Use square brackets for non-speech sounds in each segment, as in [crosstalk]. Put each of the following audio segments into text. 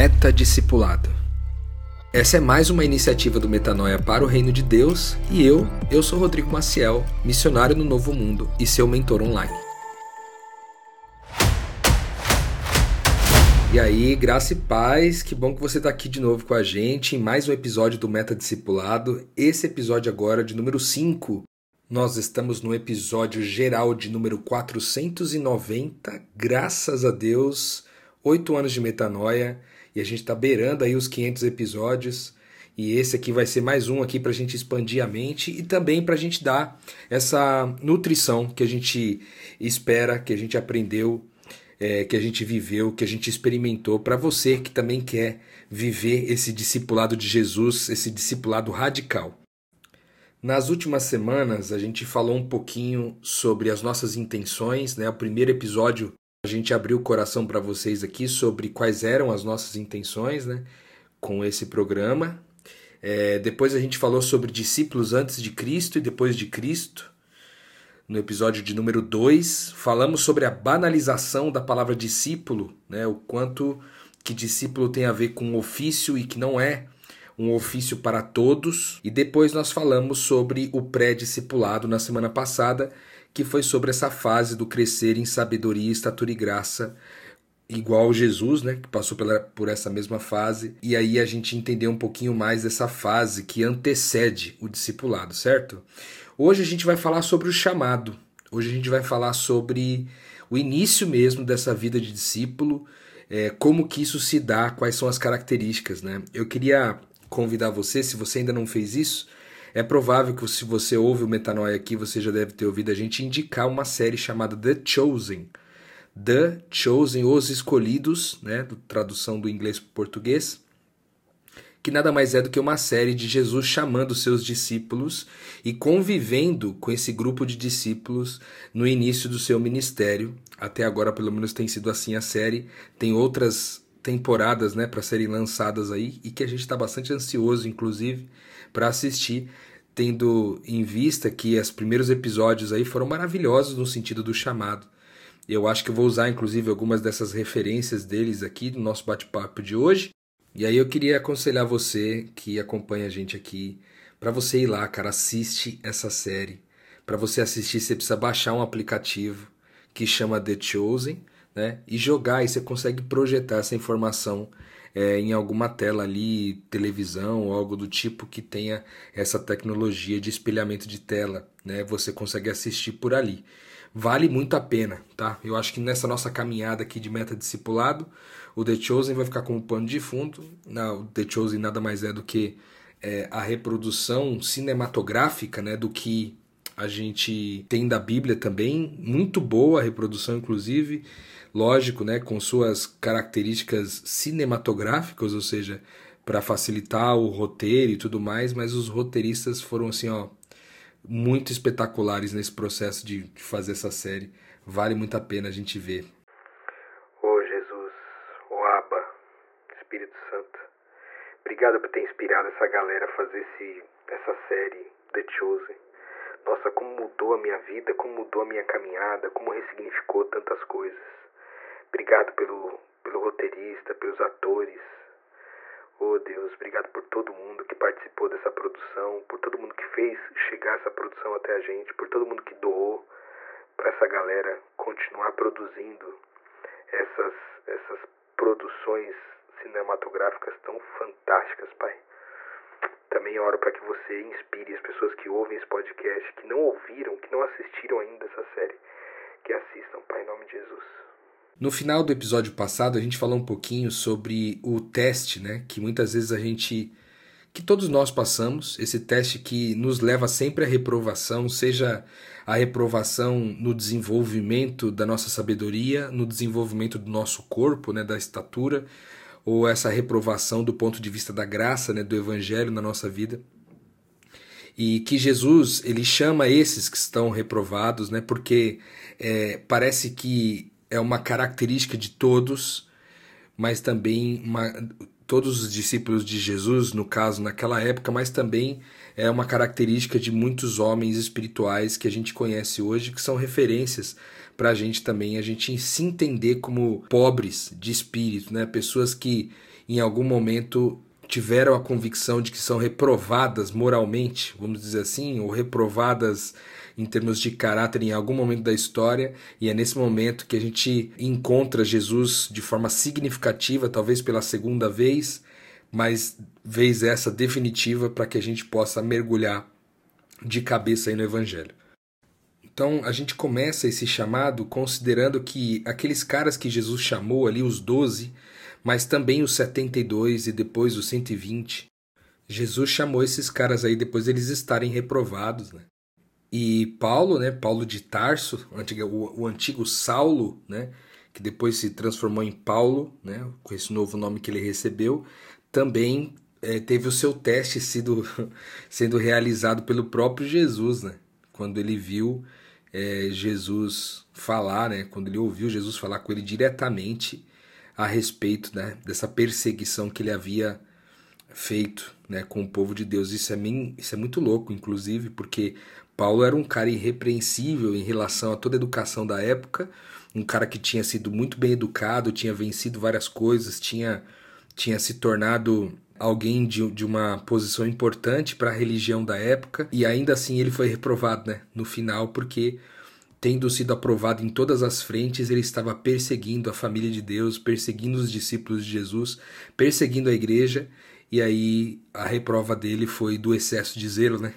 Meta Discipulado. Essa é mais uma iniciativa do Metanoia para o Reino de Deus e eu, eu sou Rodrigo Maciel, missionário no Novo Mundo e seu mentor online. E aí, graça e paz, que bom que você está aqui de novo com a gente em mais um episódio do Meta Discipulado. Esse episódio agora de número 5. Nós estamos no episódio geral de número 490, graças a Deus, oito anos de metanoia e a gente está beirando aí os 500 episódios. E esse aqui vai ser mais um aqui para a gente expandir a mente e também para a gente dar essa nutrição que a gente espera, que a gente aprendeu, é, que a gente viveu, que a gente experimentou, para você que também quer viver esse discipulado de Jesus, esse discipulado radical. Nas últimas semanas a gente falou um pouquinho sobre as nossas intenções, né? O primeiro episódio a gente abriu o coração para vocês aqui sobre quais eram as nossas intenções né, com esse programa. É, depois a gente falou sobre discípulos antes de Cristo e depois de Cristo. No episódio de número 2, falamos sobre a banalização da palavra discípulo, né, o quanto que discípulo tem a ver com ofício e que não é um ofício para todos. E depois nós falamos sobre o pré-discipulado na semana passada, que foi sobre essa fase do crescer em sabedoria, estatura e graça, igual Jesus, né, que passou pela, por essa mesma fase. E aí a gente entendeu um pouquinho mais dessa fase que antecede o discipulado, certo? Hoje a gente vai falar sobre o chamado. Hoje a gente vai falar sobre o início mesmo dessa vida de discípulo, é, como que isso se dá, quais são as características, né? Eu queria convidar você, se você ainda não fez isso, é provável que se você ouve o Metanoia aqui, você já deve ter ouvido a gente indicar uma série chamada The Chosen. The Chosen, Os Escolhidos, né, tradução do inglês para o português, que nada mais é do que uma série de Jesus chamando seus discípulos e convivendo com esse grupo de discípulos no início do seu ministério. Até agora, pelo menos, tem sido assim a série. Tem outras temporadas né, para serem lançadas aí e que a gente está bastante ansioso, inclusive, para assistir, tendo em vista que os primeiros episódios aí foram maravilhosos no sentido do chamado. Eu acho que eu vou usar inclusive algumas dessas referências deles aqui no nosso bate-papo de hoje. E aí eu queria aconselhar você que acompanha a gente aqui para você ir lá, cara, assiste essa série. Para você assistir, você precisa baixar um aplicativo que chama The Chosen, né? E jogar e você consegue projetar essa informação é, em alguma tela ali, televisão ou algo do tipo que tenha essa tecnologia de espelhamento de tela, né? Você consegue assistir por ali. Vale muito a pena, tá? Eu acho que nessa nossa caminhada aqui de meta discipulado, o The Chosen vai ficar como pano de fundo. Não, o The Chosen nada mais é do que é, a reprodução cinematográfica, né? Do que a gente tem da Bíblia também, muito boa reprodução, inclusive lógico, né, com suas características cinematográficas, ou seja, para facilitar o roteiro e tudo mais, mas os roteiristas foram assim, ó, muito espetaculares nesse processo de, fazer essa série. Vale muito a pena a gente ver. Ô oh, Jesus, ô Abba, Espírito Santo, obrigado por ter inspirado essa galera a fazer esse, essa série The Chosen. Nossa, como mudou a minha vida, como mudou a minha caminhada, como ressignificou tantas coisas. Obrigado pelo, pelo roteirista, pelos atores. Oh Deus, obrigado por todo mundo que participou dessa produção, por todo mundo que fez chegar essa produção até a gente, por todo mundo que doou para essa galera continuar produzindo essas, essas produções cinematográficas tão fantásticas, Pai. Também oro para que você inspire as pessoas que ouvem esse podcast, que não ouviram, que não assistiram ainda essa série, que assistam, Pai, em nome de Jesus. No final do episódio passado, a gente falou um pouquinho sobre o teste, né? Que muitas vezes a gente. que todos nós passamos, esse teste que nos leva sempre à reprovação, seja a reprovação no desenvolvimento da nossa sabedoria, no desenvolvimento do nosso corpo, né, da estatura, ou essa reprovação do ponto de vista da graça, né, do evangelho na nossa vida. E que Jesus ele chama esses que estão reprovados, né, porque é, parece que é uma característica de todos, mas também uma, todos os discípulos de Jesus, no caso, naquela época, mas também é uma característica de muitos homens espirituais que a gente conhece hoje, que são referências para a gente também, a gente se entender como pobres de espírito, né? Pessoas que em algum momento tiveram a convicção de que são reprovadas moralmente, vamos dizer assim, ou reprovadas em termos de caráter em algum momento da história, e é nesse momento que a gente encontra Jesus de forma significativa, talvez pela segunda vez, mas vez essa definitiva para que a gente possa mergulhar de cabeça aí no Evangelho. Então a gente começa esse chamado considerando que aqueles caras que Jesus chamou ali, os doze, mas também os 72 e depois os 120. Jesus chamou esses caras aí depois deles estarem reprovados, né? E Paulo, né, Paulo de Tarso, o, o antigo Saulo, né, que depois se transformou em Paulo, né, com esse novo nome que ele recebeu, também é, teve o seu teste sido, [laughs] sendo realizado pelo próprio Jesus, né, quando ele viu é, Jesus falar, né, quando ele ouviu Jesus falar com ele diretamente a respeito né, dessa perseguição que ele havia feito né, com o povo de Deus. Isso é, isso é muito louco, inclusive, porque Paulo era um cara irrepreensível em relação a toda a educação da época, um cara que tinha sido muito bem educado, tinha vencido várias coisas, tinha, tinha se tornado alguém de, de uma posição importante para a religião da época, e ainda assim ele foi reprovado né, no final, porque tendo sido aprovado em todas as frentes, ele estava perseguindo a família de Deus, perseguindo os discípulos de Jesus, perseguindo a igreja, e aí a reprova dele foi do excesso de zelo, né?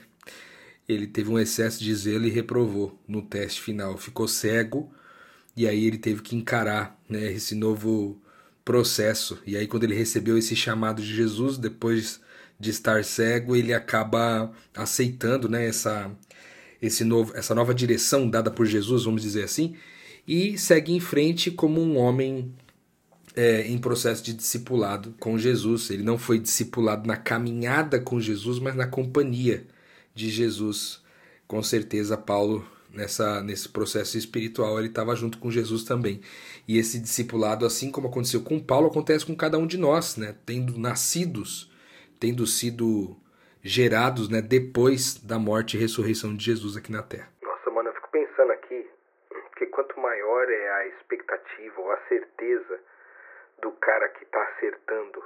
Ele teve um excesso de zelo e reprovou no teste final, ficou cego, e aí ele teve que encarar né, esse novo processo. E aí, quando ele recebeu esse chamado de Jesus, depois de estar cego, ele acaba aceitando né, essa, esse novo, essa nova direção dada por Jesus, vamos dizer assim, e segue em frente como um homem é, em processo de discipulado com Jesus. Ele não foi discipulado na caminhada com Jesus, mas na companhia de Jesus. Com certeza, Paulo, nessa, nesse processo espiritual, ele estava junto com Jesus também. E esse discipulado, assim como aconteceu com Paulo, acontece com cada um de nós, né? tendo nascidos, tendo sido gerados né, depois da morte e ressurreição de Jesus aqui na Terra. Nossa, mano, eu fico pensando aqui que quanto maior é a expectativa ou a certeza do cara que está acertando,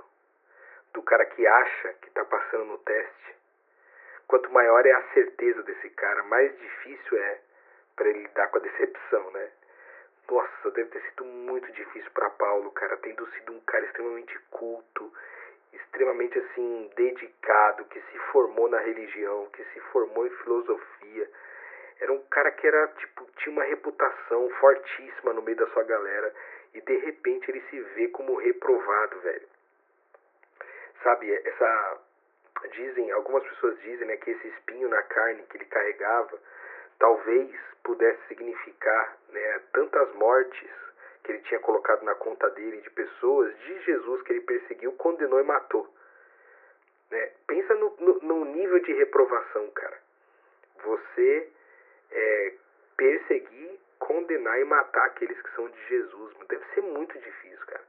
do cara que acha que está passando no teste, quanto maior é a certeza desse cara, mais difícil é para ele lidar com a decepção, né? Nossa, deve ter sido muito difícil para Paulo, cara, tendo sido um cara extremamente culto, extremamente assim dedicado, que se formou na religião, que se formou em filosofia. Era um cara que era tipo tinha uma reputação fortíssima no meio da sua galera e de repente ele se vê como reprovado, velho. Sabe, essa dizem, algumas pessoas dizem, né, que esse espinho na carne que ele carregava talvez pudesse significar, né, tantas mortes que ele tinha colocado na conta dele de pessoas de Jesus que ele perseguiu, condenou e matou. Né? Pensa no, no, no nível de reprovação, cara. Você é, perseguir, condenar e matar aqueles que são de Jesus. Deve ser muito difícil, cara.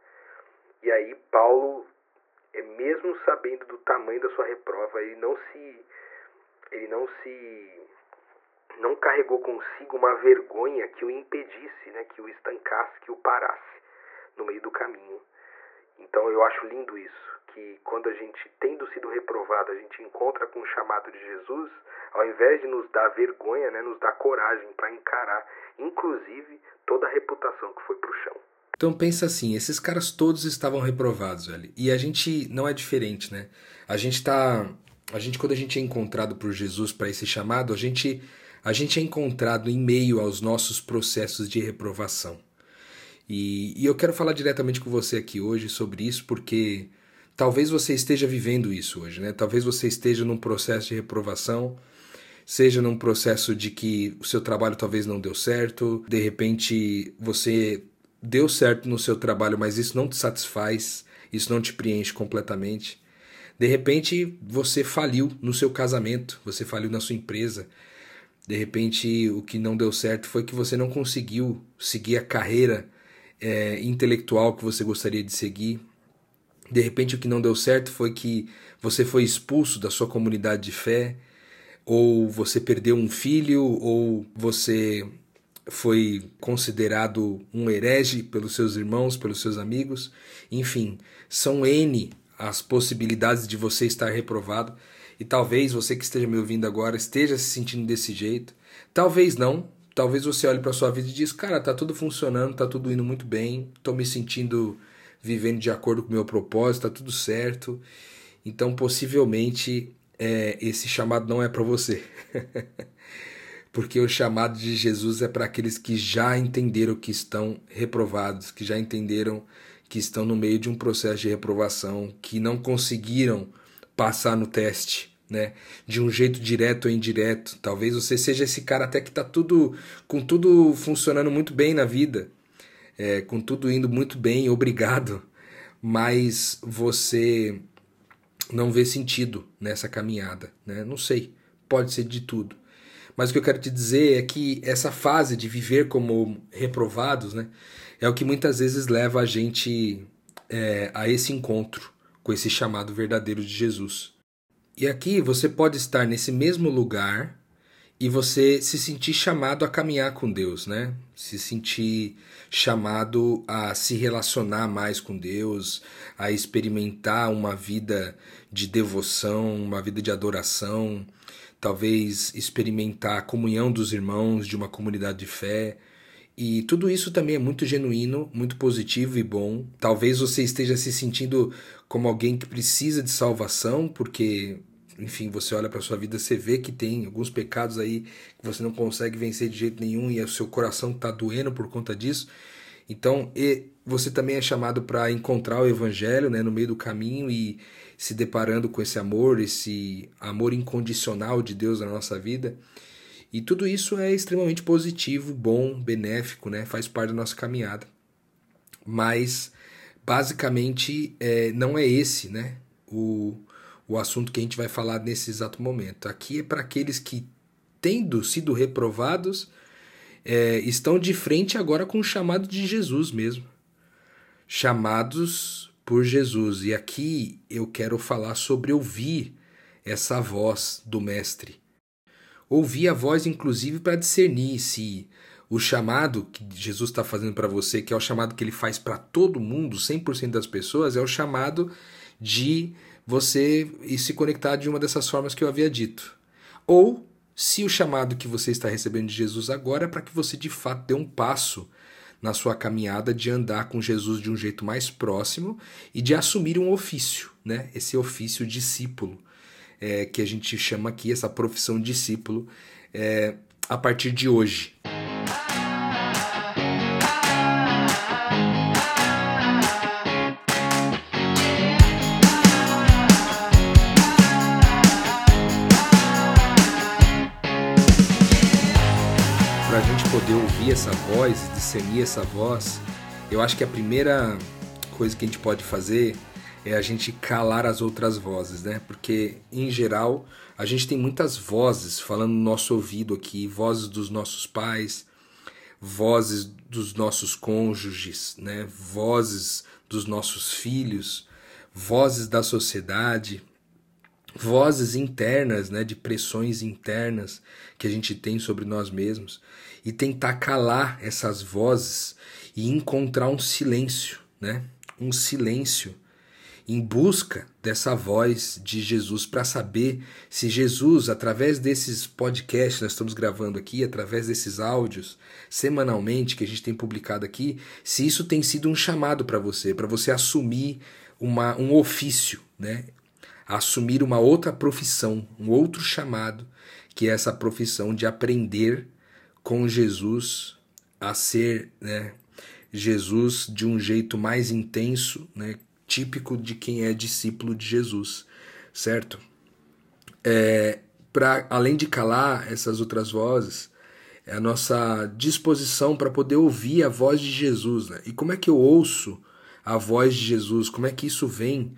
E aí Paulo, é mesmo sabendo do tamanho da sua reprova, ele não se ele não se não carregou consigo uma vergonha que o impedisse, né, que o estancasse, que o parasse no meio do caminho. Então eu acho lindo isso, que quando a gente, tendo sido reprovado, a gente encontra com o chamado de Jesus, ao invés de nos dar vergonha, né, nos dá coragem para encarar, inclusive, toda a reputação que foi pro chão. Então pensa assim, esses caras todos estavam reprovados, velho. E a gente não é diferente, né? A gente tá, a gente quando a gente é encontrado por Jesus para esse chamado, a gente a gente é encontrado em meio aos nossos processos de reprovação. E, e eu quero falar diretamente com você aqui hoje sobre isso, porque talvez você esteja vivendo isso hoje, né? Talvez você esteja num processo de reprovação, seja num processo de que o seu trabalho talvez não deu certo, de repente você deu certo no seu trabalho, mas isso não te satisfaz, isso não te preenche completamente. De repente você faliu no seu casamento, você faliu na sua empresa, de repente, o que não deu certo foi que você não conseguiu seguir a carreira é, intelectual que você gostaria de seguir. De repente, o que não deu certo foi que você foi expulso da sua comunidade de fé, ou você perdeu um filho, ou você foi considerado um herege pelos seus irmãos, pelos seus amigos. Enfim, são N as possibilidades de você estar reprovado. E talvez você que esteja me ouvindo agora esteja se sentindo desse jeito. Talvez não. Talvez você olhe para sua vida e diz: "Cara, tá tudo funcionando, tá tudo indo muito bem, tô me sentindo vivendo de acordo com o meu propósito, tá tudo certo". Então, possivelmente, é, esse chamado não é para você. [laughs] Porque o chamado de Jesus é para aqueles que já entenderam que estão reprovados, que já entenderam que estão no meio de um processo de reprovação, que não conseguiram passar no teste, né? De um jeito direto ou indireto. Talvez você seja esse cara até que está tudo com tudo funcionando muito bem na vida, é, com tudo indo muito bem, [laughs] obrigado, mas você não vê sentido nessa caminhada, né? Não sei, pode ser de tudo. Mas o que eu quero te dizer é que essa fase de viver como reprovados, né, é o que muitas vezes leva a gente é, a esse encontro com esse chamado verdadeiro de Jesus. E aqui você pode estar nesse mesmo lugar e você se sentir chamado a caminhar com Deus, né? Se sentir chamado a se relacionar mais com Deus, a experimentar uma vida de devoção, uma vida de adoração, talvez experimentar a comunhão dos irmãos de uma comunidade de fé. E tudo isso também é muito genuíno, muito positivo e bom. Talvez você esteja se sentindo como alguém que precisa de salvação, porque enfim, você olha para sua vida, você vê que tem alguns pecados aí que você não consegue vencer de jeito nenhum e o seu coração está doendo por conta disso. Então, você também é chamado para encontrar o evangelho, né, no meio do caminho e se deparando com esse amor, esse amor incondicional de Deus na nossa vida. E tudo isso é extremamente positivo, bom, benéfico, né? Faz parte da nossa caminhada. Mas basicamente é, não é esse, né? O, o assunto que a gente vai falar nesse exato momento. Aqui é para aqueles que, tendo sido reprovados, é, estão de frente agora com o chamado de Jesus mesmo. Chamados por Jesus. E aqui eu quero falar sobre ouvir essa voz do Mestre. Ouvir a voz, inclusive, para discernir se o chamado que Jesus está fazendo para você, que é o chamado que ele faz para todo mundo, 100% das pessoas, é o chamado de você se conectar de uma dessas formas que eu havia dito. Ou se o chamado que você está recebendo de Jesus agora é para que você de fato dê um passo na sua caminhada de andar com Jesus de um jeito mais próximo e de assumir um ofício, né? Esse ofício discípulo, é, que a gente chama aqui, essa profissão discípulo, é, a partir de hoje. Ouvir essa voz, discernir essa voz, eu acho que a primeira coisa que a gente pode fazer é a gente calar as outras vozes, né? Porque, em geral, a gente tem muitas vozes falando no nosso ouvido aqui, vozes dos nossos pais, vozes dos nossos cônjuges, né? Vozes dos nossos filhos, vozes da sociedade, vozes internas, né, de pressões internas que a gente tem sobre nós mesmos e tentar calar essas vozes e encontrar um silêncio, né? Um silêncio em busca dessa voz de Jesus para saber se Jesus, através desses podcasts que nós estamos gravando aqui, através desses áudios semanalmente que a gente tem publicado aqui, se isso tem sido um chamado para você, para você assumir uma, um ofício, né? Assumir uma outra profissão, um outro chamado, que é essa profissão de aprender com Jesus a ser né, Jesus de um jeito mais intenso, né, típico de quem é discípulo de Jesus, certo? É, para além de calar essas outras vozes, é a nossa disposição para poder ouvir a voz de Jesus. Né? E como é que eu ouço a voz de Jesus? Como é que isso vem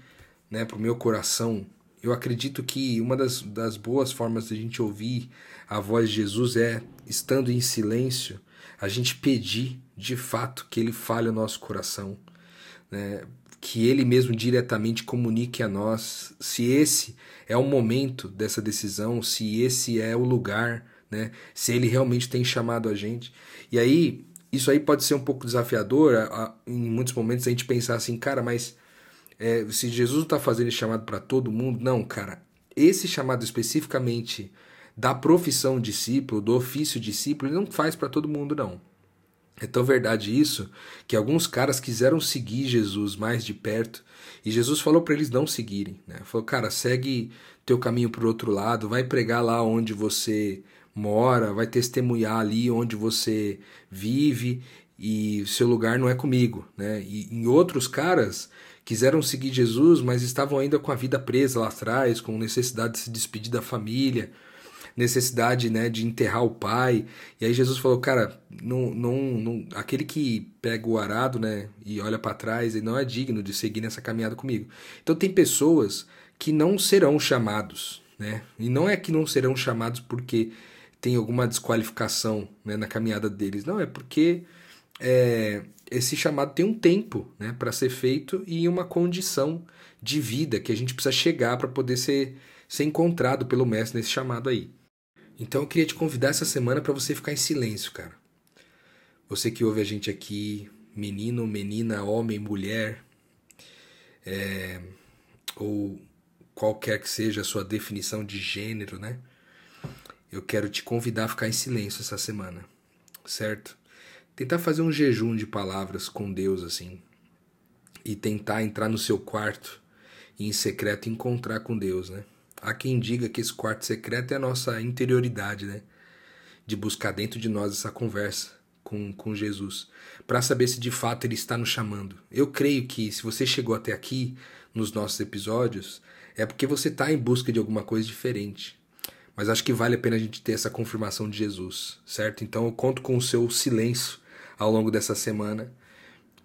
né, para o meu coração? Eu acredito que uma das, das boas formas de a gente ouvir a voz de Jesus é, estando em silêncio, a gente pedir de fato que ele fale o nosso coração, né? que ele mesmo diretamente comunique a nós se esse é o momento dessa decisão, se esse é o lugar né? Se ele realmente tem chamado a gente. E aí, isso aí pode ser um pouco desafiador, a, a, em muitos momentos a gente pensar assim, cara, mas é, se Jesus está fazendo esse chamado para todo mundo, não, cara. Esse chamado especificamente da profissão discípulo, do ofício discípulo, ele não faz para todo mundo, não. É tão verdade isso que alguns caras quiseram seguir Jesus mais de perto e Jesus falou para eles não seguirem. Né? Falou, cara, segue teu caminho para o outro lado, vai pregar lá onde você mora, vai testemunhar ali onde você vive e seu lugar não é comigo. Né? E em outros caras quiseram seguir Jesus, mas estavam ainda com a vida presa lá atrás, com necessidade de se despedir da família necessidade né, de enterrar o pai. E aí Jesus falou, cara, não, não, não, aquele que pega o arado né, e olha para trás, ele não é digno de seguir nessa caminhada comigo. Então tem pessoas que não serão chamados. Né? E não é que não serão chamados porque tem alguma desqualificação né, na caminhada deles. Não, é porque é, esse chamado tem um tempo né, para ser feito e uma condição de vida que a gente precisa chegar para poder ser, ser encontrado pelo mestre nesse chamado aí. Então eu queria te convidar essa semana para você ficar em silêncio, cara. Você que ouve a gente aqui, menino, menina, homem, mulher, é, ou qualquer que seja a sua definição de gênero, né? Eu quero te convidar a ficar em silêncio essa semana, certo? Tentar fazer um jejum de palavras com Deus, assim, e tentar entrar no seu quarto e em secreto encontrar com Deus, né? Há quem diga que esse quarto secreto é a nossa interioridade, né? De buscar dentro de nós essa conversa com, com Jesus, para saber se de fato ele está nos chamando. Eu creio que se você chegou até aqui nos nossos episódios, é porque você está em busca de alguma coisa diferente. Mas acho que vale a pena a gente ter essa confirmação de Jesus, certo? Então eu conto com o seu silêncio ao longo dessa semana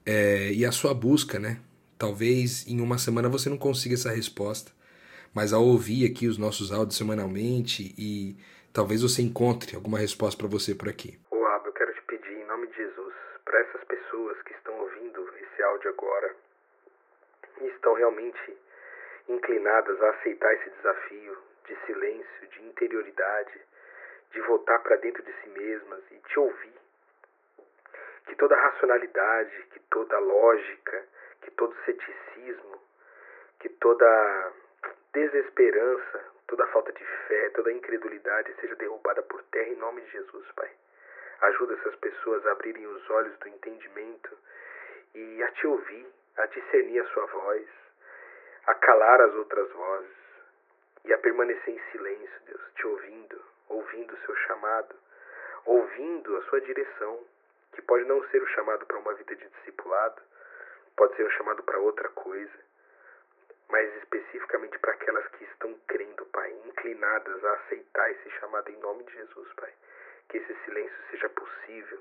é, e a sua busca, né? Talvez em uma semana você não consiga essa resposta, mas ao ouvir aqui os nossos áudios semanalmente e talvez você encontre alguma resposta para você por aqui. Abel, eu quero te pedir em nome de Jesus, para essas pessoas que estão ouvindo esse áudio agora e estão realmente inclinadas a aceitar esse desafio de silêncio, de interioridade, de voltar para dentro de si mesmas e te ouvir. Que toda racionalidade, que toda lógica, que todo ceticismo, que toda desesperança, toda falta de fé, toda incredulidade seja derrubada por terra em nome de Jesus, Pai. Ajuda essas pessoas a abrirem os olhos do entendimento e a te ouvir, a discernir a sua voz, a calar as outras vozes e a permanecer em silêncio, Deus, te ouvindo, ouvindo o seu chamado, ouvindo a sua direção, que pode não ser o chamado para uma vida de discipulado, pode ser o chamado para outra coisa mas especificamente para aquelas que estão crendo, Pai, inclinadas a aceitar esse chamado em nome de Jesus, Pai. Que esse silêncio seja possível,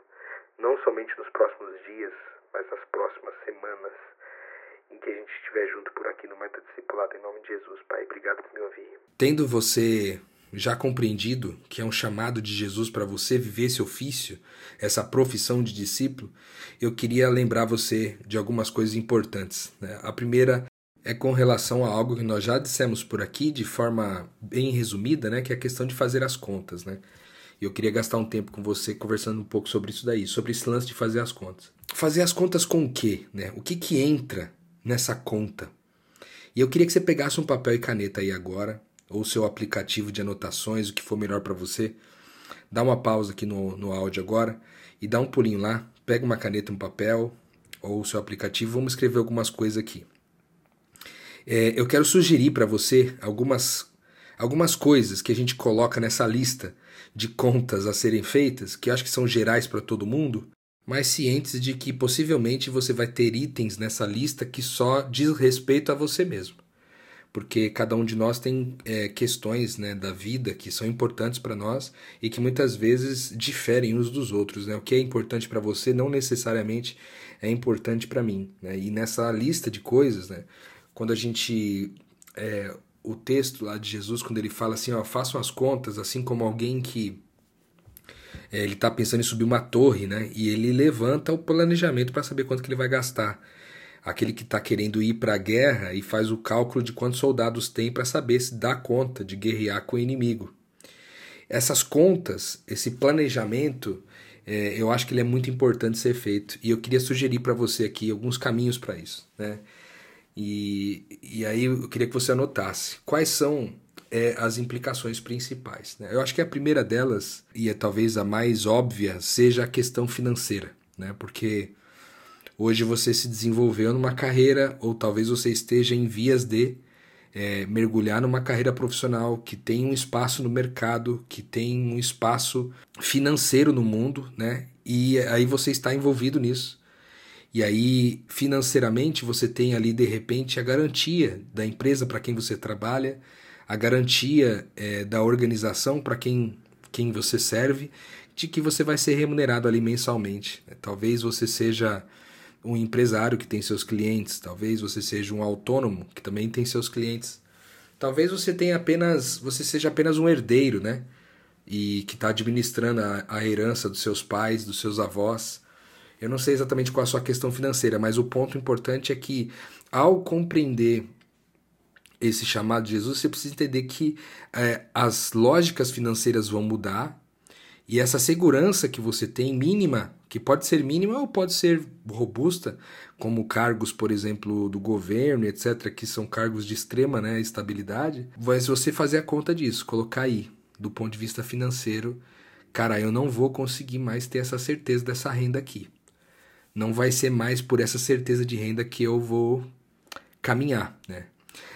não somente nos próximos dias, mas nas próximas semanas, em que a gente estiver junto por aqui no Meta Discipulado, em nome de Jesus, Pai. Obrigado por me ouvir. Tendo você já compreendido que é um chamado de Jesus para você viver esse ofício, essa profissão de discípulo, eu queria lembrar você de algumas coisas importantes. Né? A primeira é com relação a algo que nós já dissemos por aqui de forma bem resumida, né, que é a questão de fazer as contas, né? Eu queria gastar um tempo com você conversando um pouco sobre isso daí, sobre esse lance de fazer as contas. Fazer as contas com o quê, né? O que que entra nessa conta? E eu queria que você pegasse um papel e caneta aí agora, ou seu aplicativo de anotações, o que for melhor para você. Dá uma pausa aqui no, no áudio agora e dá um pulinho lá, pega uma caneta um papel, ou o seu aplicativo, vamos escrever algumas coisas aqui. É, eu quero sugerir para você algumas, algumas coisas que a gente coloca nessa lista de contas a serem feitas, que eu acho que são gerais para todo mundo, mas cientes de que possivelmente você vai ter itens nessa lista que só diz respeito a você mesmo. Porque cada um de nós tem é, questões né, da vida que são importantes para nós e que muitas vezes diferem uns dos outros. Né? O que é importante para você não necessariamente é importante para mim. Né? E nessa lista de coisas, né, quando a gente. É, o texto lá de Jesus, quando ele fala assim: ó, façam as contas, assim como alguém que. É, ele está pensando em subir uma torre, né? E ele levanta o planejamento para saber quanto que ele vai gastar. Aquele que está querendo ir para a guerra e faz o cálculo de quantos soldados tem para saber se dá conta de guerrear com o inimigo. essas contas, esse planejamento, é, eu acho que ele é muito importante ser feito. E eu queria sugerir para você aqui alguns caminhos para isso. Né? E, e aí eu queria que você anotasse quais são é, as implicações principais. Né? Eu acho que a primeira delas, e é talvez a mais óbvia, seja a questão financeira. Né? Porque hoje você se desenvolveu numa carreira, ou talvez você esteja em vias de é, mergulhar numa carreira profissional que tem um espaço no mercado, que tem um espaço financeiro no mundo, né? E aí você está envolvido nisso. E aí, financeiramente, você tem ali de repente a garantia da empresa para quem você trabalha, a garantia é, da organização para quem, quem você serve, de que você vai ser remunerado ali mensalmente. Talvez você seja um empresário que tem seus clientes, talvez você seja um autônomo que também tem seus clientes. Talvez você tenha apenas, você seja apenas um herdeiro, né? E que está administrando a, a herança dos seus pais, dos seus avós. Eu não sei exatamente qual a sua questão financeira, mas o ponto importante é que ao compreender esse chamado de Jesus, você precisa entender que é, as lógicas financeiras vão mudar e essa segurança que você tem, mínima, que pode ser mínima ou pode ser robusta, como cargos, por exemplo, do governo, etc., que são cargos de extrema né, estabilidade, mas você fazer a conta disso, colocar aí, do ponto de vista financeiro, cara, eu não vou conseguir mais ter essa certeza dessa renda aqui. Não vai ser mais por essa certeza de renda que eu vou caminhar, né?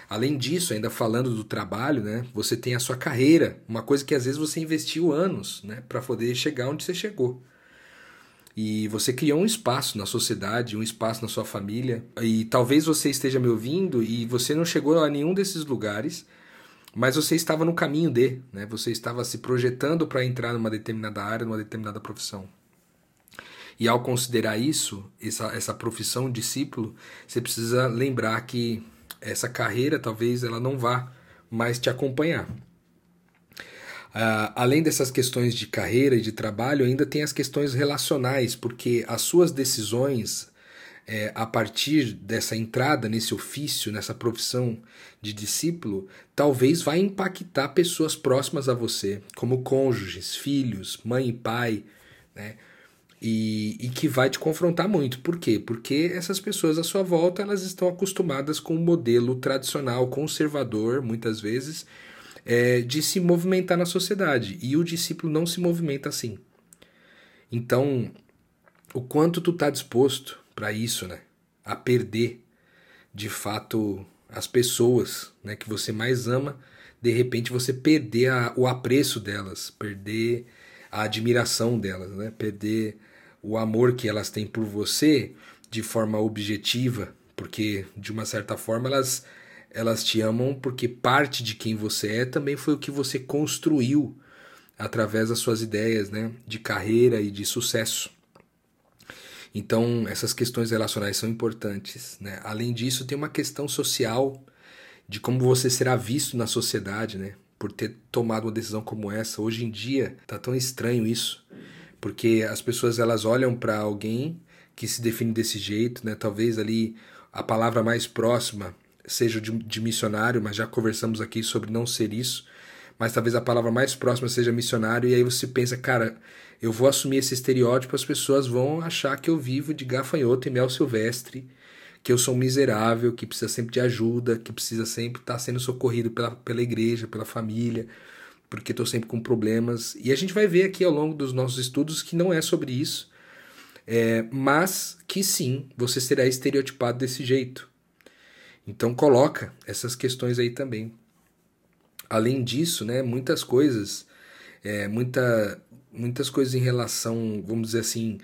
Além disso, ainda falando do trabalho, né, você tem a sua carreira, uma coisa que às vezes você investiu anos né, para poder chegar onde você chegou. E você criou um espaço na sociedade, um espaço na sua família. E talvez você esteja me ouvindo e você não chegou a nenhum desses lugares, mas você estava no caminho de, né? Você estava se projetando para entrar numa determinada área, numa determinada profissão. E ao considerar isso, essa, essa profissão discípulo, você precisa lembrar que essa carreira talvez ela não vá mais te acompanhar. Uh, além dessas questões de carreira e de trabalho, ainda tem as questões relacionais, porque as suas decisões é, a partir dessa entrada nesse ofício, nessa profissão de discípulo, talvez vai impactar pessoas próximas a você, como cônjuges, filhos, mãe e pai, né? E, e, que vai te confrontar muito. Por quê? Porque essas pessoas à sua volta elas estão acostumadas com o um modelo tradicional, conservador, muitas vezes, é, de se movimentar na sociedade. E o discípulo não se movimenta assim. Então, o quanto tu está disposto para isso, né? A perder, de fato, as pessoas né, que você mais ama, de repente você perder a, o apreço delas, perder a admiração delas, né? Perder o amor que elas têm por você de forma objetiva, porque de uma certa forma elas elas te amam porque parte de quem você é também foi o que você construiu através das suas ideias, né, de carreira e de sucesso. Então, essas questões relacionais são importantes, né? Além disso, tem uma questão social de como você será visto na sociedade, né? Por ter tomado uma decisão como essa. Hoje em dia, tá tão estranho isso porque as pessoas elas olham para alguém que se define desse jeito, né? Talvez ali a palavra mais próxima seja de, de, missionário, mas já conversamos aqui sobre não ser isso. Mas talvez a palavra mais próxima seja missionário, e aí você pensa, cara, eu vou assumir esse estereótipo, as pessoas vão achar que eu vivo de gafanhoto e mel silvestre, que eu sou um miserável, que precisa sempre de ajuda, que precisa sempre estar sendo socorrido pela, pela igreja, pela família porque estou sempre com problemas. E a gente vai ver aqui ao longo dos nossos estudos que não é sobre isso, é, mas que sim, você será estereotipado desse jeito. Então coloca essas questões aí também. Além disso, né, muitas coisas, é, muita, muitas coisas em relação, vamos dizer assim,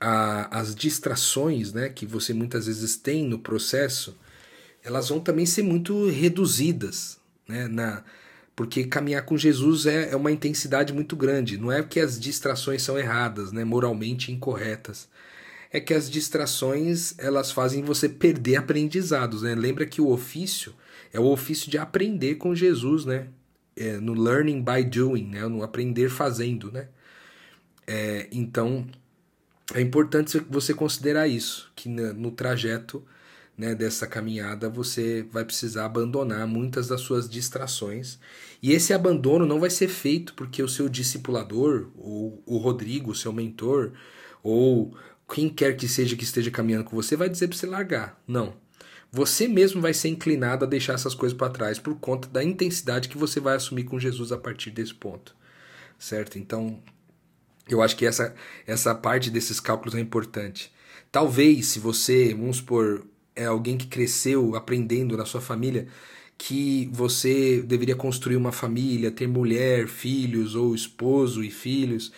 às distrações né, que você muitas vezes tem no processo, elas vão também ser muito reduzidas né, na, porque caminhar com Jesus é, é uma intensidade muito grande. Não é que as distrações são erradas, né, moralmente incorretas. É que as distrações elas fazem você perder aprendizados. Né? Lembra que o ofício é o ofício de aprender com Jesus, né? É, no learning by doing, né? no aprender fazendo. Né? É, então é importante você considerar isso, que no trajeto né, dessa caminhada, você vai precisar abandonar muitas das suas distrações. E esse abandono não vai ser feito porque o seu discipulador, ou o Rodrigo, seu mentor, ou quem quer que seja que esteja caminhando com você, vai dizer para você largar. Não. Você mesmo vai ser inclinado a deixar essas coisas para trás por conta da intensidade que você vai assumir com Jesus a partir desse ponto. Certo? Então, eu acho que essa, essa parte desses cálculos é importante. Talvez, se você, vamos supor, é alguém que cresceu aprendendo na sua família que você deveria construir uma família, ter mulher, filhos ou esposo e filhos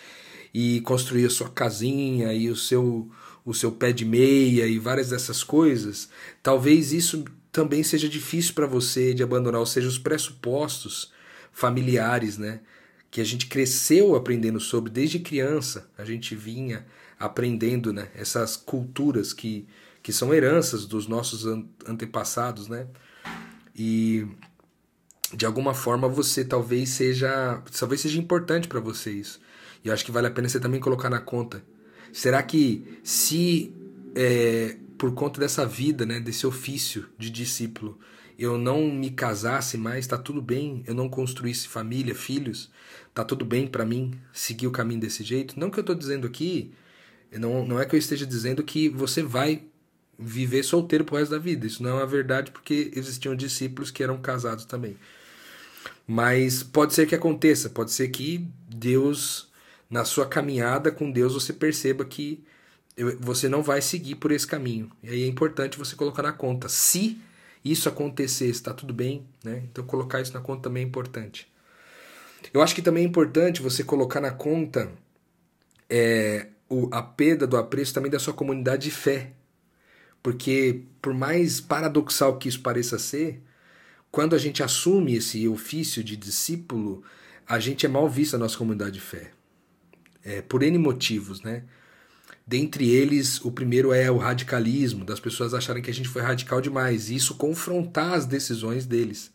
e construir a sua casinha e o seu o seu pé de meia e várias dessas coisas, talvez isso também seja difícil para você de abandonar, ou seja, os pressupostos familiares, né? Que a gente cresceu aprendendo sobre desde criança, a gente vinha aprendendo, né? Essas culturas que que são heranças dos nossos antepassados, né? E de alguma forma você talvez seja, talvez seja importante para você isso. E eu acho que vale a pena você também colocar na conta. Será que se é, por conta dessa vida, né, desse ofício de discípulo, eu não me casasse mais, tá tudo bem, eu não construísse família, filhos, tá tudo bem para mim seguir o caminho desse jeito? Não que eu estou dizendo aqui, não, não é que eu esteja dizendo que você vai viver solteiro pro resto da vida. Isso não é uma verdade porque existiam discípulos que eram casados também. Mas pode ser que aconteça, pode ser que Deus, na sua caminhada com Deus, você perceba que você não vai seguir por esse caminho. E aí é importante você colocar na conta. Se isso acontecer, está tudo bem, né? Então colocar isso na conta também é importante. Eu acho que também é importante você colocar na conta é, o, a perda do apreço também da sua comunidade de fé. Porque, por mais paradoxal que isso pareça ser, quando a gente assume esse ofício de discípulo, a gente é mal visto na nossa comunidade de fé. É, por N motivos, né? Dentre eles, o primeiro é o radicalismo, das pessoas acharem que a gente foi radical demais, e isso confrontar as decisões deles,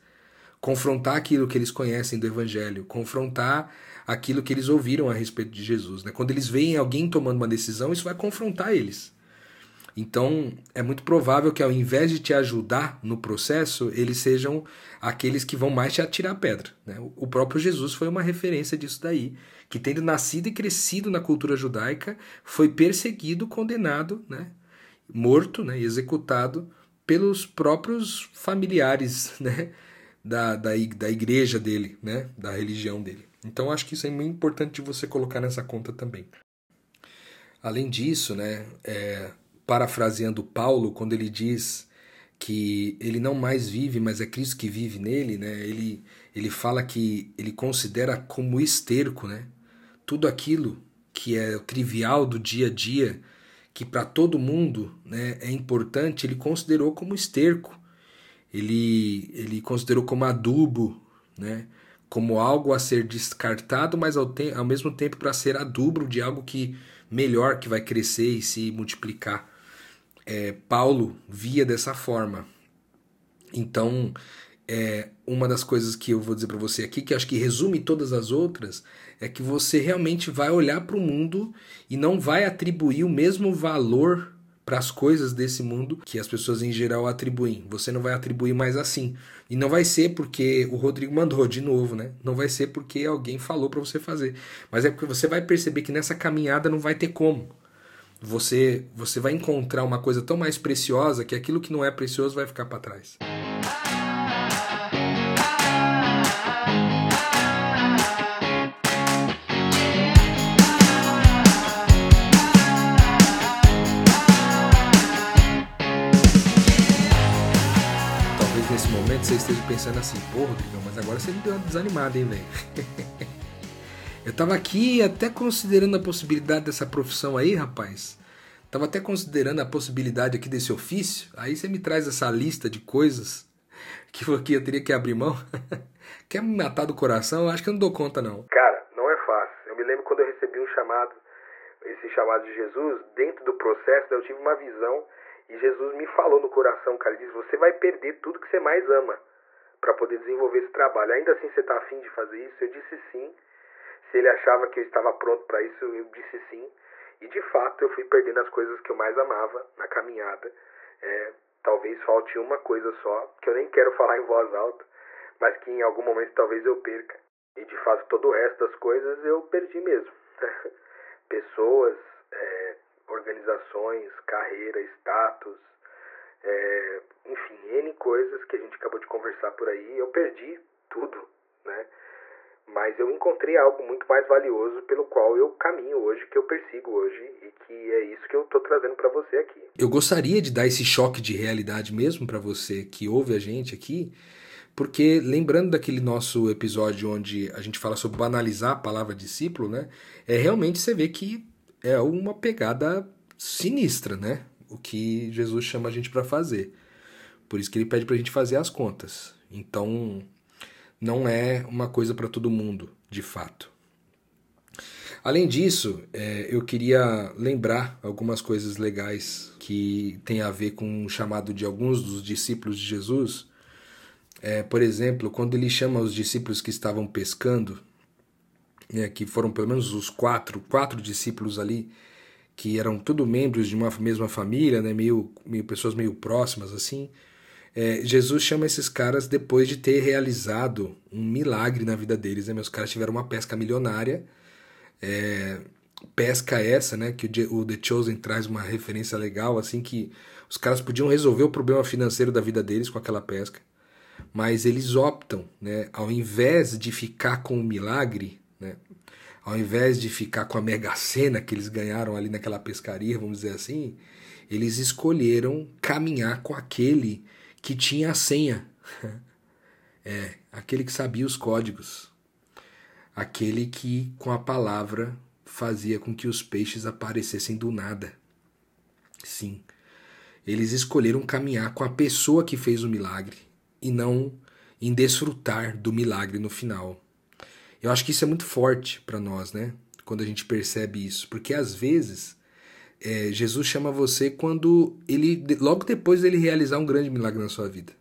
confrontar aquilo que eles conhecem do Evangelho, confrontar aquilo que eles ouviram a respeito de Jesus. Né? Quando eles veem alguém tomando uma decisão, isso vai confrontar eles. Então, é muito provável que ao invés de te ajudar no processo, eles sejam aqueles que vão mais te atirar pedra. Né? O próprio Jesus foi uma referência disso daí, que tendo nascido e crescido na cultura judaica, foi perseguido, condenado, né? morto né? e executado pelos próprios familiares né? da, da, da igreja dele, né? da religião dele. Então, acho que isso é muito importante de você colocar nessa conta também. Além disso, né, é, parafraseando Paulo, quando ele diz que ele não mais vive, mas é Cristo que vive nele, né? Ele, ele fala que ele considera como esterco, né? Tudo aquilo que é trivial do dia a dia, que para todo mundo né, é importante, ele considerou como esterco. Ele, ele considerou como adubo, né? como algo a ser descartado, mas ao, te ao mesmo tempo para ser adubo de algo que melhor que vai crescer e se multiplicar é, Paulo via dessa forma. Então, é, uma das coisas que eu vou dizer para você aqui, que acho que resume todas as outras, é que você realmente vai olhar para o mundo e não vai atribuir o mesmo valor para as coisas desse mundo que as pessoas em geral atribuem. Você não vai atribuir mais assim. E não vai ser porque o Rodrigo mandou de novo, né? Não vai ser porque alguém falou para você fazer. Mas é porque você vai perceber que nessa caminhada não vai ter como você você vai encontrar uma coisa tão mais preciosa que aquilo que não é precioso vai ficar para trás. Talvez nesse momento você esteja pensando assim, porra, mas agora você me deu uma desanimada, hein, velho? [laughs] Eu tava aqui até considerando a possibilidade dessa profissão aí, rapaz. Tava até considerando a possibilidade aqui desse ofício. Aí você me traz essa lista de coisas que eu teria que abrir mão. [laughs] Quer me matar do coração? Eu acho que eu não dou conta, não. Cara, não é fácil. Eu me lembro quando eu recebi um chamado, esse chamado de Jesus, dentro do processo, eu tive uma visão e Jesus me falou no coração, cara. Ele disse: Você vai perder tudo que você mais ama para poder desenvolver esse trabalho. Ainda assim você tá afim de fazer isso? Eu disse sim. Se ele achava que eu estava pronto para isso, eu disse sim. E de fato eu fui perdendo as coisas que eu mais amava na caminhada. É, talvez falte uma coisa só, que eu nem quero falar em voz alta, mas que em algum momento talvez eu perca. E de fato todo o resto das coisas eu perdi mesmo. [laughs] Pessoas, é, organizações, carreira, status, é, enfim, N coisas que a gente acabou de conversar por aí, eu perdi tudo, né? Mas eu encontrei algo muito mais valioso pelo qual eu caminho hoje, que eu persigo hoje e que é isso que eu estou trazendo para você aqui. Eu gostaria de dar esse choque de realidade mesmo para você que ouve a gente aqui, porque lembrando daquele nosso episódio onde a gente fala sobre banalizar a palavra discípulo, né? É realmente você vê que é uma pegada sinistra, né? O que Jesus chama a gente para fazer. Por isso que ele pede para a gente fazer as contas. Então, não é uma coisa para todo mundo, de fato. Além disso, é, eu queria lembrar algumas coisas legais que tem a ver com o chamado de alguns dos discípulos de Jesus. É, por exemplo, quando ele chama os discípulos que estavam pescando, é, que foram pelo menos os quatro, quatro discípulos ali, que eram tudo membros de uma mesma família, né, meio, meio pessoas meio próximas assim. É, Jesus chama esses caras depois de ter realizado um milagre na vida deles. Né? Meus caras tiveram uma pesca milionária. É, pesca essa, né? Que o The Chosen traz uma referência legal, assim, que os caras podiam resolver o problema financeiro da vida deles com aquela pesca. Mas eles optam, né? Ao invés de ficar com o milagre, né? Ao invés de ficar com a mega cena que eles ganharam ali naquela pescaria, vamos dizer assim, eles escolheram caminhar com aquele que tinha a senha. [laughs] É, aquele que sabia os códigos. Aquele que, com a palavra, fazia com que os peixes aparecessem do nada. Sim, eles escolheram caminhar com a pessoa que fez o milagre e não em desfrutar do milagre no final. Eu acho que isso é muito forte para nós, né? Quando a gente percebe isso, porque às vezes é, Jesus chama você quando ele, logo depois dele realizar um grande milagre na sua vida.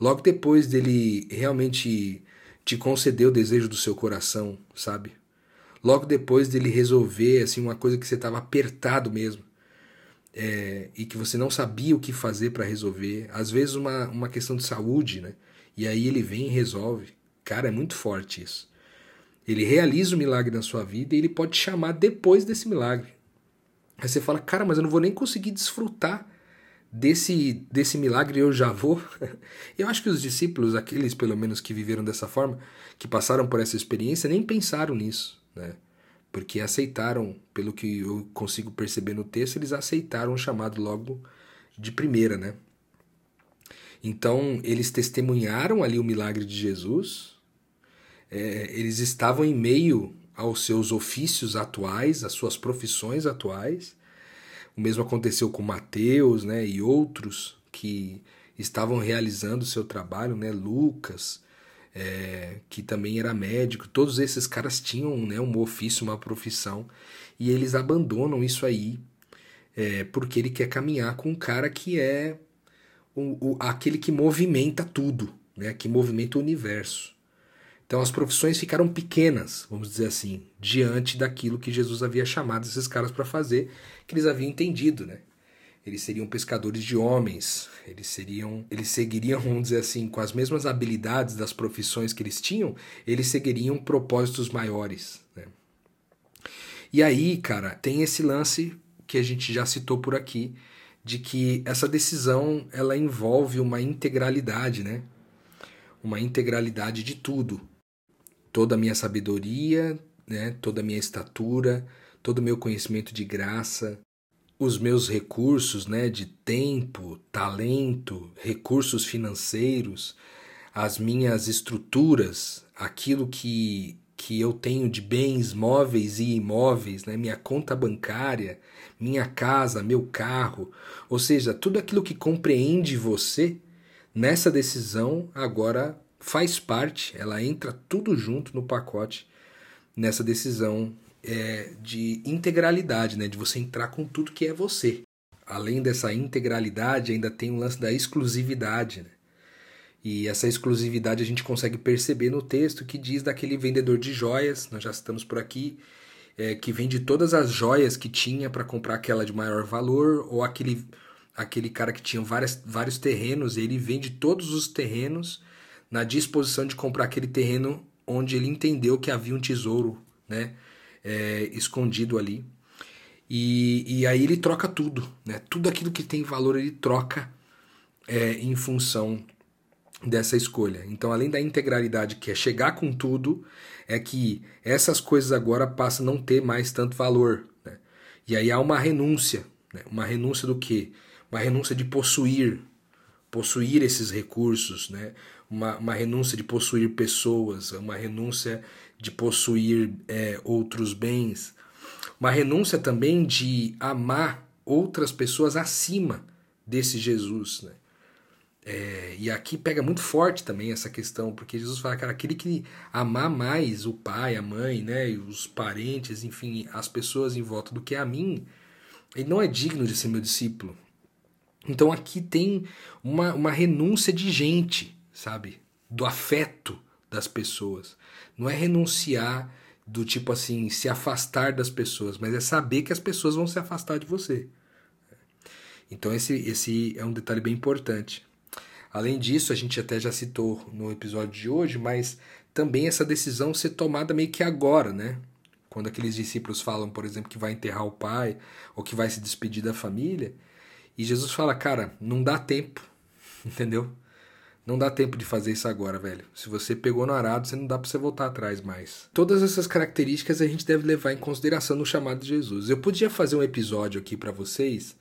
Logo depois dele realmente te conceder o desejo do seu coração, sabe? Logo depois dele resolver assim uma coisa que você estava apertado mesmo é, e que você não sabia o que fazer para resolver, às vezes uma, uma questão de saúde, né? E aí ele vem e resolve. Cara, é muito forte isso. Ele realiza o milagre na sua vida e ele pode te chamar depois desse milagre. Aí você fala, cara, mas eu não vou nem conseguir desfrutar desse, desse milagre, eu já vou. [laughs] eu acho que os discípulos, aqueles pelo menos que viveram dessa forma, que passaram por essa experiência, nem pensaram nisso, né? Porque aceitaram, pelo que eu consigo perceber no texto, eles aceitaram o chamado logo de primeira, né? Então, eles testemunharam ali o milagre de Jesus, é, eles estavam em meio aos seus ofícios atuais, às suas profissões atuais. O mesmo aconteceu com Mateus né, e outros que estavam realizando o seu trabalho, né, Lucas, é, que também era médico. Todos esses caras tinham né, um ofício, uma profissão, e eles abandonam isso aí é, porque ele quer caminhar com um cara que é o, o, aquele que movimenta tudo, né, que movimenta o universo. Então as profissões ficaram pequenas, vamos dizer assim, diante daquilo que Jesus havia chamado esses caras para fazer, que eles haviam entendido, né? Eles seriam pescadores de homens, eles seriam, eles seguiriam, [laughs] vamos dizer assim, com as mesmas habilidades das profissões que eles tinham, eles seguiriam propósitos maiores, né? E aí, cara, tem esse lance que a gente já citou por aqui, de que essa decisão ela envolve uma integralidade, né? Uma integralidade de tudo toda a minha sabedoria, né, toda a minha estatura, todo o meu conhecimento de graça, os meus recursos né, de tempo, talento, recursos financeiros, as minhas estruturas, aquilo que, que eu tenho de bens móveis e imóveis, né, minha conta bancária, minha casa, meu carro, ou seja, tudo aquilo que compreende você, nessa decisão agora faz parte, ela entra tudo junto no pacote nessa decisão é, de integralidade, né? de você entrar com tudo que é você. Além dessa integralidade, ainda tem o lance da exclusividade. Né? E essa exclusividade a gente consegue perceber no texto que diz daquele vendedor de joias, nós já estamos por aqui, é, que vende todas as joias que tinha para comprar aquela de maior valor, ou aquele aquele cara que tinha várias, vários terrenos, ele vende todos os terrenos na disposição de comprar aquele terreno onde ele entendeu que havia um tesouro né, é, escondido ali. E, e aí ele troca tudo, né? tudo aquilo que tem valor ele troca é, em função dessa escolha. Então, além da integralidade, que é chegar com tudo, é que essas coisas agora passam a não ter mais tanto valor. Né? E aí há uma renúncia. Né? Uma renúncia do quê? Uma renúncia de possuir, possuir esses recursos, né? Uma, uma renúncia de possuir pessoas, uma renúncia de possuir é, outros bens, uma renúncia também de amar outras pessoas acima desse Jesus. Né? É, e aqui pega muito forte também essa questão, porque Jesus fala, cara, aquele que amar mais o pai, a mãe, né, os parentes, enfim, as pessoas em volta do que a mim, ele não é digno de ser meu discípulo. Então aqui tem uma, uma renúncia de gente, sabe? Do afeto das pessoas. Não é renunciar do tipo assim, se afastar das pessoas, mas é saber que as pessoas vão se afastar de você. Então esse, esse é um detalhe bem importante. Além disso, a gente até já citou no episódio de hoje, mas também essa decisão ser tomada meio que agora, né? Quando aqueles discípulos falam, por exemplo, que vai enterrar o pai ou que vai se despedir da família, e Jesus fala, cara, não dá tempo, [laughs] entendeu? Não dá tempo de fazer isso agora, velho. Se você pegou no arado, você não dá para você voltar atrás mais. Todas essas características a gente deve levar em consideração no chamado de Jesus. Eu podia fazer um episódio aqui para vocês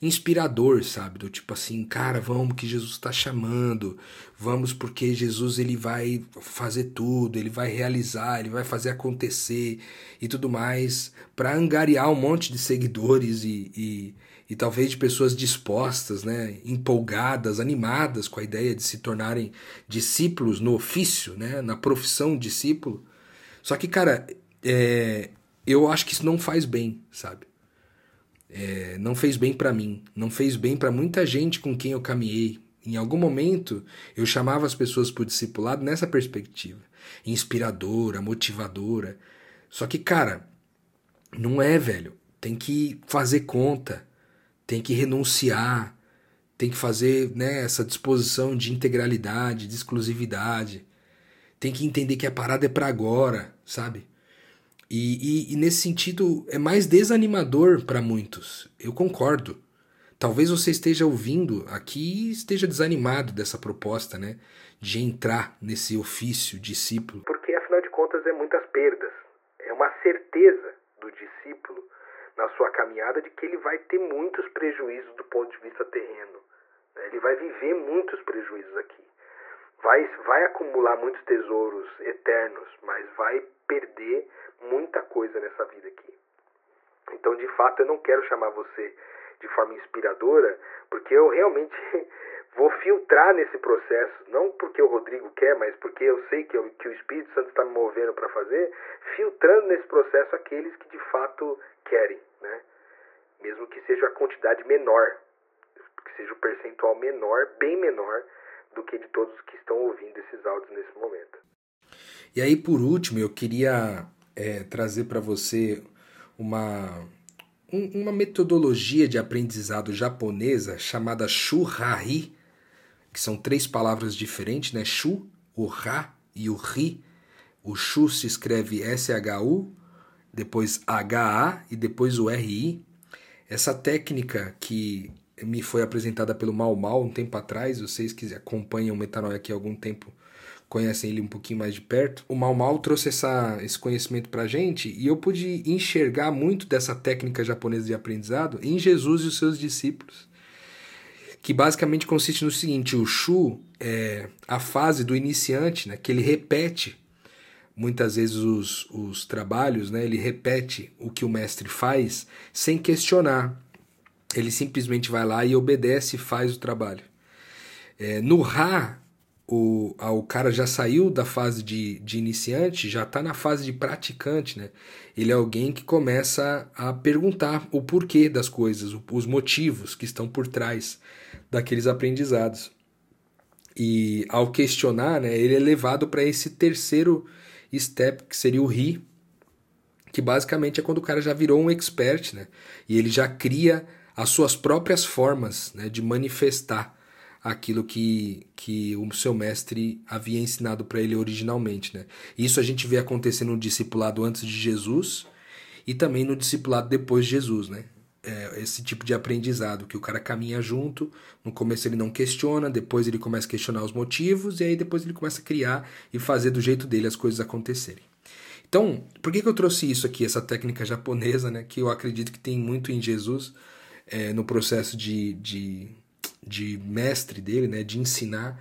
inspirador, sabe? Do tipo assim, cara, vamos que Jesus está chamando, vamos porque Jesus ele vai fazer tudo, ele vai realizar, ele vai fazer acontecer e tudo mais, para angariar um monte de seguidores e, e, e talvez de pessoas dispostas, né, empolgadas, animadas com a ideia de se tornarem discípulos no ofício, né, na profissão discípulo. Só que, cara, é, eu acho que isso não faz bem, sabe? é, não fez bem para mim, não fez bem para muita gente com quem eu caminhei. Em algum momento eu chamava as pessoas por discipulado nessa perspectiva, inspiradora, motivadora. Só que, cara, não é, velho. Tem que fazer conta, tem que renunciar, tem que fazer né, essa disposição de integralidade, de exclusividade. Tem que entender que a parada é para agora, sabe? E, e, e nesse sentido é mais desanimador para muitos. Eu concordo. Talvez você esteja ouvindo aqui e esteja desanimado dessa proposta, né? De entrar nesse ofício discípulo. Porque afinal de contas é muitas perdas. É uma certeza do discípulo na sua caminhada de que ele vai ter muitos prejuízos do ponto de vista terreno. Né? Ele vai viver muitos prejuízos aqui. Vai, vai acumular muitos tesouros eternos, mas vai perder muita coisa nessa vida aqui. Então, de fato, eu não quero chamar você de forma inspiradora, porque eu realmente vou filtrar nesse processo, não porque o Rodrigo quer, mas porque eu sei que, eu, que o Espírito Santo está me movendo para fazer, filtrando nesse processo aqueles que de fato querem, né? Mesmo que seja a quantidade menor, que seja o percentual menor, bem menor do que de todos que estão ouvindo esses áudios nesse momento. E aí, por último, eu queria é, trazer para você uma, um, uma metodologia de aprendizado japonesa chamada Shuhari, que são três palavras diferentes, né? Shu, o Ra e o Ri. O Shu se escreve S-H-U, depois H-A e depois o R-I. Essa técnica que me foi apresentada pelo Mal Mal um tempo atrás, vocês que acompanham o Metanoia aqui há algum tempo conhecem ele um pouquinho mais de perto, o Mal Mal trouxe essa, esse conhecimento pra gente e eu pude enxergar muito dessa técnica japonesa de aprendizado em Jesus e os seus discípulos. Que basicamente consiste no seguinte: o Shu é a fase do iniciante, né, que ele repete muitas vezes os, os trabalhos, né, ele repete o que o mestre faz sem questionar. Ele simplesmente vai lá e obedece e faz o trabalho. É, no Ra, o, o cara já saiu da fase de, de iniciante, já está na fase de praticante, né? Ele é alguém que começa a perguntar o porquê das coisas, os motivos que estão por trás daqueles aprendizados. E ao questionar, né, ele é levado para esse terceiro step, que seria o RI, que basicamente é quando o cara já virou um expert, né? E ele já cria as suas próprias formas né, de manifestar aquilo que, que o seu mestre havia ensinado para ele originalmente. Né? Isso a gente vê acontecer no discipulado antes de Jesus e também no discipulado depois de Jesus. Né? É, esse tipo de aprendizado, que o cara caminha junto, no começo ele não questiona, depois ele começa a questionar os motivos, e aí depois ele começa a criar e fazer do jeito dele as coisas acontecerem. Então, por que, que eu trouxe isso aqui, essa técnica japonesa, né, que eu acredito que tem muito em Jesus, é, no processo de, de, de mestre dele, né, de ensinar,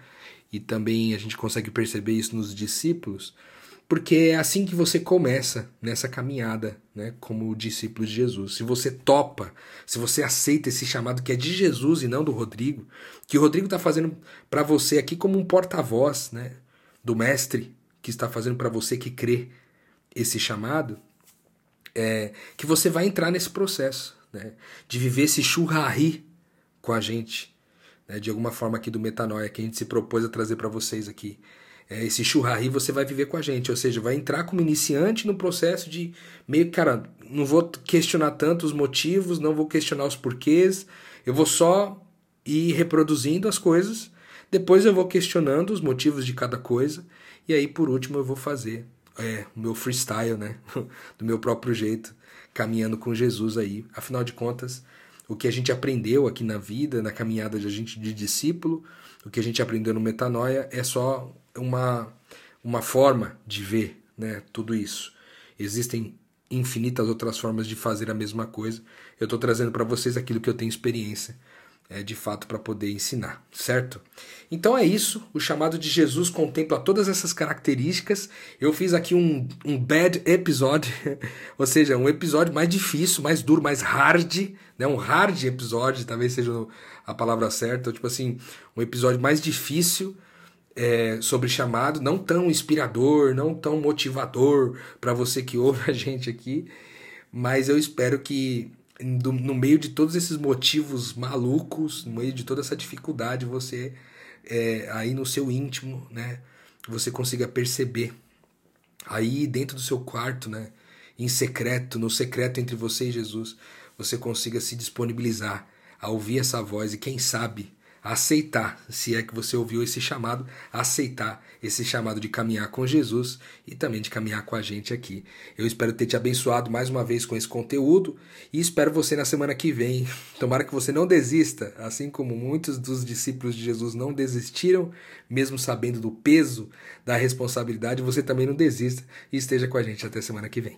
e também a gente consegue perceber isso nos discípulos, porque é assim que você começa nessa caminhada, né, como discípulo de Jesus. Se você topa, se você aceita esse chamado que é de Jesus e não do Rodrigo, que o Rodrigo está fazendo para você aqui como um porta-voz, né, do mestre que está fazendo para você que crê esse chamado, é que você vai entrar nesse processo, né, de viver esse churrari com a gente, né, de alguma forma aqui do metanoia que a gente se propôs a trazer para vocês aqui é, esse churrari você vai viver com a gente, ou seja, vai entrar como iniciante no processo de meio que, cara, não vou questionar tanto os motivos, não vou questionar os porquês, eu vou só ir reproduzindo as coisas, depois eu vou questionando os motivos de cada coisa, e aí por último eu vou fazer é, o meu freestyle, né, [laughs] do meu próprio jeito, caminhando com Jesus aí. Afinal de contas, o que a gente aprendeu aqui na vida, na caminhada de a gente de discípulo, o que a gente aprendeu no metanoia é só uma, uma forma de ver né, tudo isso. Existem infinitas outras formas de fazer a mesma coisa. Eu estou trazendo para vocês aquilo que eu tenho experiência é, de fato para poder ensinar, certo? Então é isso. O chamado de Jesus contempla todas essas características. Eu fiz aqui um, um bad episódio, [laughs] ou seja, um episódio mais difícil, mais duro, mais hard, né? Um hard episódio, talvez seja a palavra certa. Tipo assim, um episódio mais difícil é, sobre chamado, não tão inspirador, não tão motivador para você que ouve a gente aqui, mas eu espero que no meio de todos esses motivos malucos, no meio de toda essa dificuldade, você é, aí no seu íntimo, né, você consiga perceber. Aí dentro do seu quarto, né, em secreto, no secreto entre você e Jesus, você consiga se disponibilizar a ouvir essa voz e quem sabe aceitar, se é que você ouviu esse chamado, aceitar esse chamado de caminhar com Jesus e também de caminhar com a gente aqui. Eu espero ter te abençoado mais uma vez com esse conteúdo e espero você na semana que vem. [laughs] Tomara que você não desista, assim como muitos dos discípulos de Jesus não desistiram, mesmo sabendo do peso da responsabilidade, você também não desista e esteja com a gente até semana que vem.